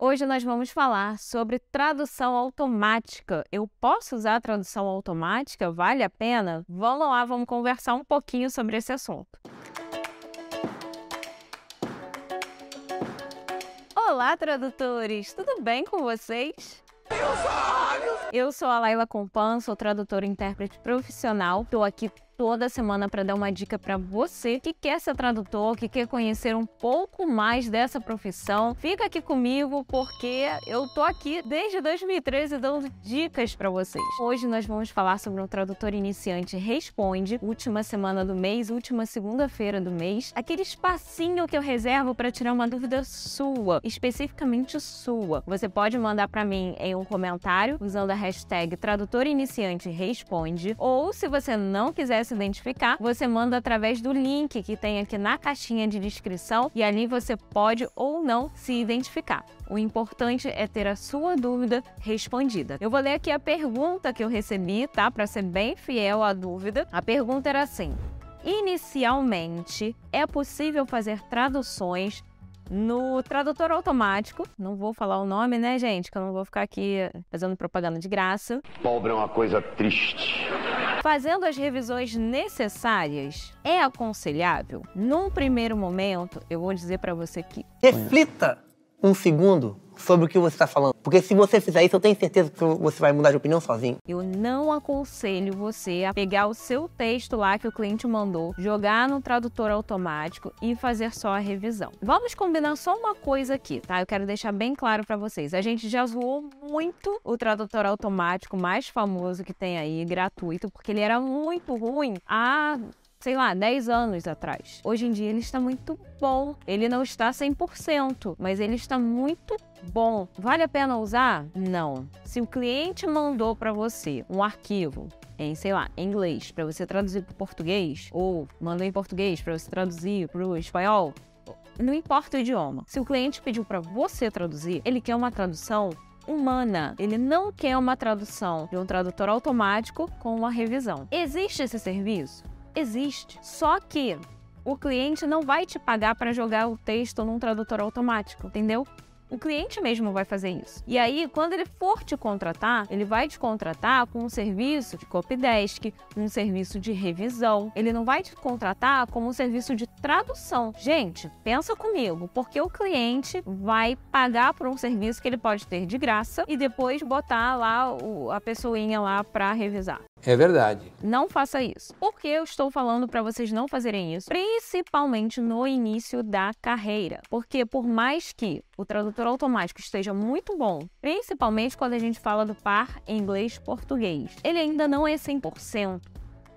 Hoje nós vamos falar sobre tradução automática. Eu posso usar a tradução automática? Vale a pena? Vamos lá, vamos conversar um pouquinho sobre esse assunto. Olá, tradutores! Tudo bem com vocês? Eu sou a Laila Compan, sou tradutora e intérprete profissional. Estou aqui toda semana para dar uma dica para você que quer ser tradutor, que quer conhecer um pouco mais dessa profissão. Fica aqui comigo porque eu tô aqui desde 2013 dando dicas para vocês. Hoje nós vamos falar sobre um tradutor iniciante responde, última semana do mês, última segunda-feira do mês, aquele espacinho que eu reservo para tirar uma dúvida sua, especificamente sua. Você pode mandar para mim em um comentário usando a hashtag tradutor iniciante responde ou se você não quiser se identificar, você manda através do link que tem aqui na caixinha de descrição e ali você pode ou não se identificar. O importante é ter a sua dúvida respondida. Eu vou ler aqui a pergunta que eu recebi, tá? Para ser bem fiel à dúvida. A pergunta era assim: Inicialmente, é possível fazer traduções no tradutor automático. Não vou falar o nome, né, gente? Que eu não vou ficar aqui fazendo propaganda de graça. Pobre é uma coisa triste. Fazendo as revisões necessárias, é aconselhável? Num primeiro momento, eu vou dizer para você que. Reflita um segundo sobre o que você está falando. Porque se você fizer isso, eu tenho certeza que você vai mudar de opinião sozinho. Eu não aconselho você a pegar o seu texto lá que o cliente mandou, jogar no tradutor automático e fazer só a revisão. Vamos combinar só uma coisa aqui, tá? Eu quero deixar bem claro para vocês. A gente já zoou muito o tradutor automático mais famoso que tem aí, gratuito, porque ele era muito ruim há sei lá, 10 anos atrás. Hoje em dia ele está muito bom. Ele não está 100%, mas ele está muito bom. Vale a pena usar? Não. Se o cliente mandou para você um arquivo em, sei lá, inglês para você traduzir para português ou mandou em português para você traduzir para o espanhol, não importa o idioma. Se o cliente pediu para você traduzir, ele quer uma tradução humana. Ele não quer uma tradução de um tradutor automático com uma revisão. Existe esse serviço? Existe. Só que o cliente não vai te pagar para jogar o texto num tradutor automático, entendeu? O cliente mesmo vai fazer isso. E aí, quando ele for te contratar, ele vai te contratar com um serviço de copydesk, um serviço de revisão. Ele não vai te contratar como um serviço de tradução. Gente, pensa comigo, porque o cliente vai pagar por um serviço que ele pode ter de graça e depois botar lá a pessoinha lá para revisar. É verdade. Não faça isso. Por que eu estou falando para vocês não fazerem isso? Principalmente no início da carreira. Porque por mais que o tradutor automático esteja muito bom, principalmente quando a gente fala do par inglês-português, ele ainda não é 100%.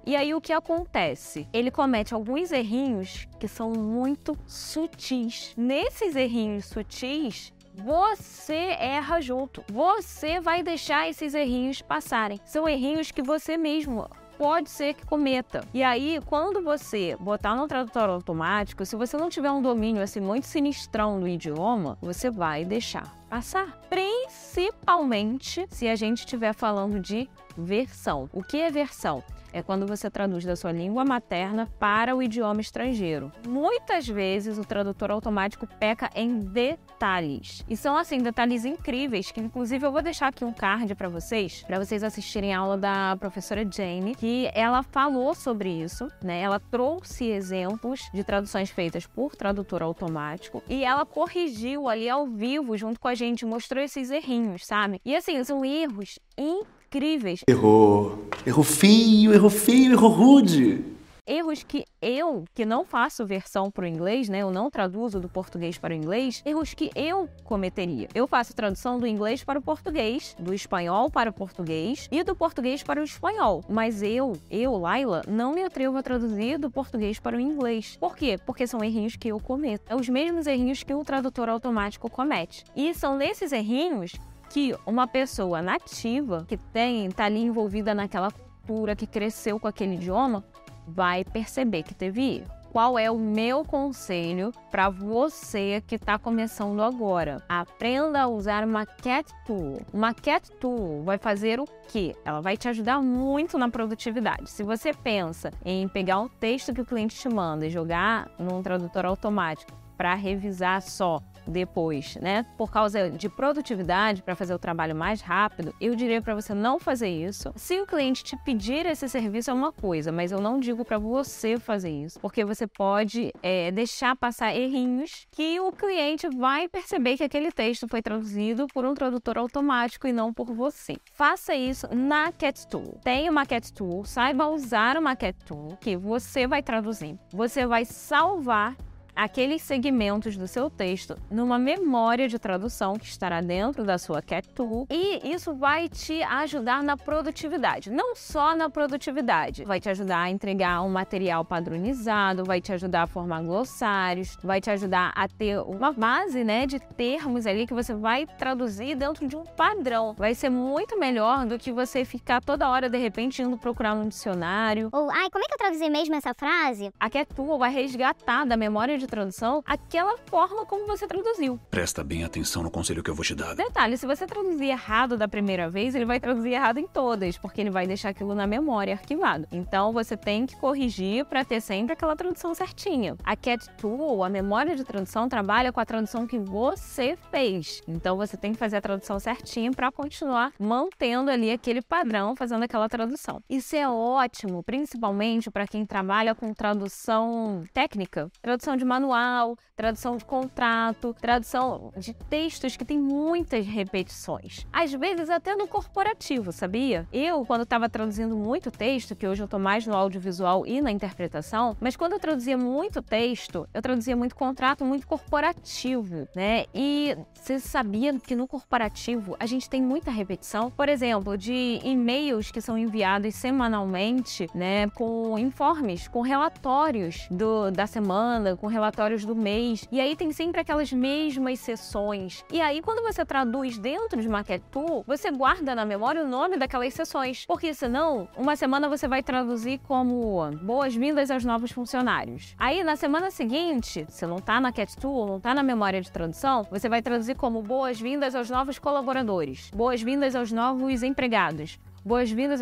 E aí o que acontece? Ele comete alguns errinhos que são muito sutis. Nesses errinhos sutis, você erra junto. Você vai deixar esses errinhos passarem. São errinhos que você mesmo pode ser que cometa. E aí, quando você botar no tradutor automático, se você não tiver um domínio assim muito sinistrão do idioma, você vai deixar passar. Principalmente se a gente estiver falando de versão. O que é versão? é quando você traduz da sua língua materna para o idioma estrangeiro. Muitas vezes o tradutor automático peca em detalhes. E são assim detalhes incríveis que inclusive eu vou deixar aqui um card para vocês, para vocês assistirem a aula da professora Jane, que ela falou sobre isso, né? Ela trouxe exemplos de traduções feitas por tradutor automático e ela corrigiu ali ao vivo junto com a gente, mostrou esses errinhos, sabe? E assim, são erros incríveis incríveis. Errou. Errou feio, errou feio, errou rude. Erros que eu, que não faço versão para o inglês, né? Eu não traduzo do português para o inglês, erros que eu cometeria. Eu faço tradução do inglês para o português, do espanhol para o português e do português para o espanhol. Mas eu, eu, Laila, não me atrevo a traduzir do português para o inglês. Por quê? Porque são errinhos que eu cometo. É os mesmos errinhos que o tradutor automático comete. E são nesses errinhos que uma pessoa nativa que tem tá ali envolvida naquela cultura, que cresceu com aquele idioma, vai perceber que teve erro. Qual é o meu conselho para você que está começando agora? Aprenda a usar uma Cat Tool. Uma Cat Tool vai fazer o quê? Ela vai te ajudar muito na produtividade. Se você pensa em pegar um texto que o cliente te manda e jogar num tradutor automático para revisar só depois, né? Por causa de produtividade, para fazer o trabalho mais rápido, eu diria para você não fazer isso. Se o cliente te pedir esse serviço é uma coisa, mas eu não digo para você fazer isso, porque você pode é, deixar passar errinhos que o cliente vai perceber que aquele texto foi traduzido por um tradutor automático e não por você. Faça isso na Cat Tool. Tem uma Cat Tool, saiba usar uma Cat Tool que você vai traduzir. Você vai salvar aqueles segmentos do seu texto numa memória de tradução que estará dentro da sua Cat Tool e isso vai te ajudar na produtividade. Não só na produtividade, vai te ajudar a entregar um material padronizado, vai te ajudar a formar glossários, vai te ajudar a ter uma base, né, de termos ali que você vai traduzir dentro de um padrão. Vai ser muito melhor do que você ficar toda hora de repente indo procurar no dicionário. Ou, ai, como é que eu traduzi mesmo essa frase? A Cat Tool vai resgatar da memória de tradução aquela forma como você traduziu. Presta bem atenção no conselho que eu vou te dar. Detalhe, se você traduzir errado da primeira vez, ele vai traduzir errado em todas, porque ele vai deixar aquilo na memória arquivado. Então você tem que corrigir para ter sempre aquela tradução certinha. A Cat Tool, a memória de tradução, trabalha com a tradução que você fez. Então você tem que fazer a tradução certinha para continuar mantendo ali aquele padrão, fazendo aquela tradução. Isso é ótimo, principalmente para quem trabalha com tradução técnica, tradução de manual, tradução de contrato, tradução de textos que tem muitas repetições. Às vezes até no corporativo, sabia? Eu, quando estava traduzindo muito texto, que hoje eu tô mais no audiovisual e na interpretação, mas quando eu traduzia muito texto, eu traduzia muito contrato, muito corporativo, né? E você sabia que no corporativo a gente tem muita repetição? Por exemplo, de e-mails que são enviados semanalmente, né, com informes, com relatórios do, da semana, com relatórios do mês. E aí tem sempre aquelas mesmas sessões. E aí, quando você traduz dentro de Maquette Tool, você guarda na memória o nome daquelas sessões. Porque senão, uma semana você vai traduzir como boas-vindas aos novos funcionários. Aí, na semana seguinte, se não tá na Cat Tool, não tá na memória de tradução, você vai traduzir como boas-vindas aos novos colaboradores, boas-vindas aos novos empregados, boas-vindas.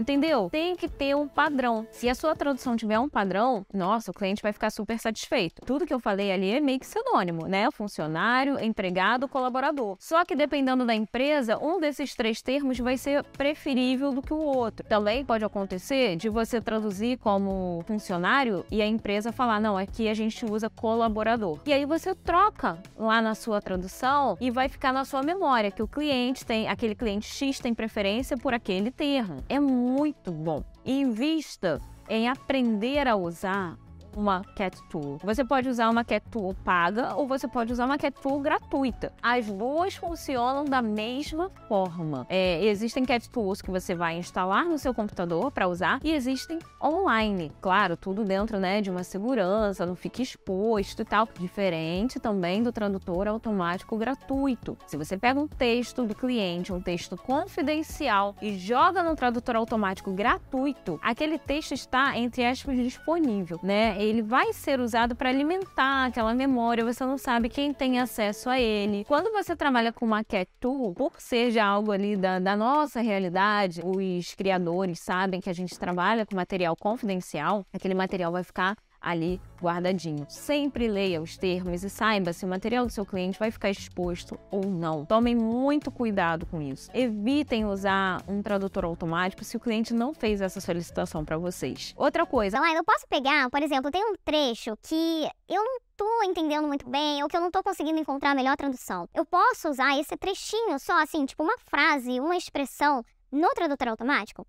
Entendeu? Tem que ter um padrão. Se a sua tradução tiver um padrão, nossa, o cliente vai ficar super satisfeito. Tudo que eu falei ali é meio que sinônimo, né? Funcionário, empregado, colaborador. Só que dependendo da empresa, um desses três termos vai ser preferível do que o outro. Também pode acontecer de você traduzir como funcionário e a empresa falar: não, aqui a gente usa colaborador. E aí você troca lá na sua tradução e vai ficar na sua memória que o cliente tem, aquele cliente X tem preferência por aquele termo. É muito bom. Invista em aprender a usar uma Cat Tool. Você pode usar uma Cat Tool paga ou você pode usar uma Cat Tool gratuita. As duas funcionam da mesma forma. É, existem Cat Tools que você vai instalar no seu computador para usar e existem online. Claro, tudo dentro né, de uma segurança, não fica exposto e tal. Diferente também do tradutor automático gratuito. Se você pega um texto do cliente, um texto confidencial e joga no tradutor automático gratuito, aquele texto está, entre aspas, disponível, né? Ele vai ser usado para alimentar aquela memória, você não sabe quem tem acesso a ele. Quando você trabalha com Cat Tool, por ser já algo ali da, da nossa realidade, os criadores sabem que a gente trabalha com material confidencial, aquele material vai ficar ali guardadinho. Sempre leia os termos e saiba se o material do seu cliente vai ficar exposto ou não. Tomem muito cuidado com isso. Evitem usar um tradutor automático se o cliente não fez essa solicitação para vocês. Outra coisa. Elaine, eu posso pegar, por exemplo, tem um trecho que eu não tô entendendo muito bem ou que eu não tô conseguindo encontrar a melhor tradução. Eu posso usar esse trechinho só assim, tipo uma frase, uma expressão no tradutor automático?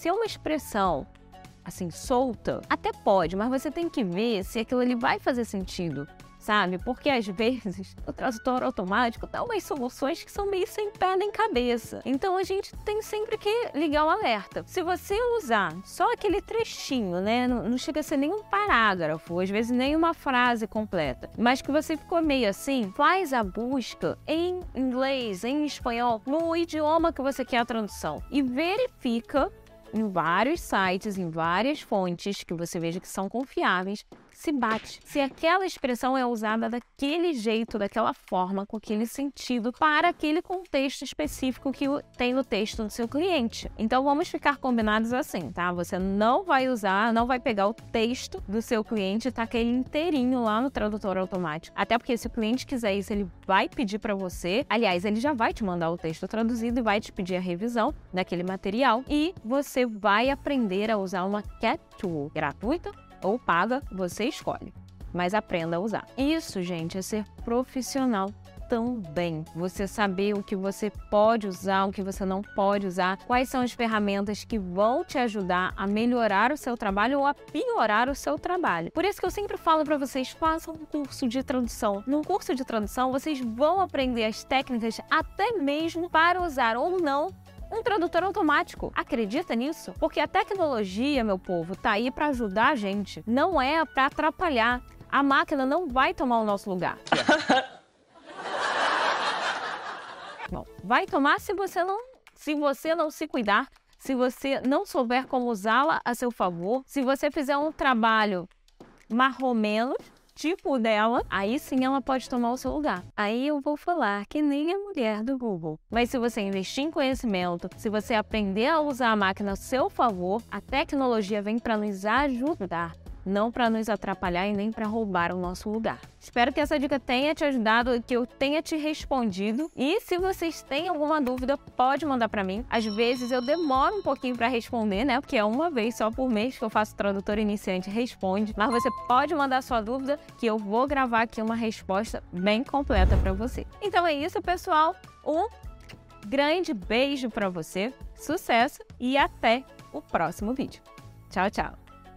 Se é uma expressão assim solta, até pode, mas você tem que ver se aquilo ali vai fazer sentido sabe? Porque às vezes o tradutor automático dá umas soluções que são meio sem pé nem cabeça. Então a gente tem sempre que ligar o alerta. Se você usar só aquele trechinho, né? Não, não chega a ser nenhum parágrafo, às vezes nem uma frase completa, mas que você ficou meio assim, faz a busca em inglês, em espanhol, no idioma que você quer a tradução e verifica em vários sites, em várias fontes que você veja que são confiáveis, se bate, se aquela expressão é usada daquele jeito, daquela forma, com aquele sentido, para aquele contexto específico que tem no texto do seu cliente. Então vamos ficar combinados assim, tá? Você não vai usar, não vai pegar o texto do seu cliente e tacar ele inteirinho lá no tradutor automático. Até porque se o cliente quiser isso, ele vai pedir para você. Aliás, ele já vai te mandar o texto traduzido e vai te pedir a revisão daquele material e você vai aprender a usar uma Cat Tool gratuita ou paga, você escolhe. Mas aprenda a usar. Isso, gente, é ser profissional também. Você saber o que você pode usar, o que você não pode usar, quais são as ferramentas que vão te ajudar a melhorar o seu trabalho ou a piorar o seu trabalho. Por isso que eu sempre falo para vocês, façam um curso de tradução. No curso de tradução, vocês vão aprender as técnicas até mesmo para usar ou não um tradutor automático. Acredita nisso? Porque a tecnologia, meu povo, tá aí para ajudar a gente, não é para atrapalhar. A máquina não vai tomar o nosso lugar. Bom, vai tomar se você não, se você não se cuidar, se você não souber como usá-la a seu favor, se você fizer um trabalho marromeno, tipo dela, aí sim ela pode tomar o seu lugar. Aí eu vou falar que nem a mulher do Google. Mas se você investir em conhecimento, se você aprender a usar a máquina a seu favor, a tecnologia vem para nos ajudar não para nos atrapalhar e nem para roubar o nosso lugar. Espero que essa dica tenha te ajudado e que eu tenha te respondido. E se vocês têm alguma dúvida, pode mandar para mim. Às vezes eu demoro um pouquinho para responder, né? Porque é uma vez só por mês que eu faço tradutor iniciante responde. Mas você pode mandar sua dúvida que eu vou gravar aqui uma resposta bem completa para você. Então é isso, pessoal. Um grande beijo para você, sucesso e até o próximo vídeo. Tchau, tchau.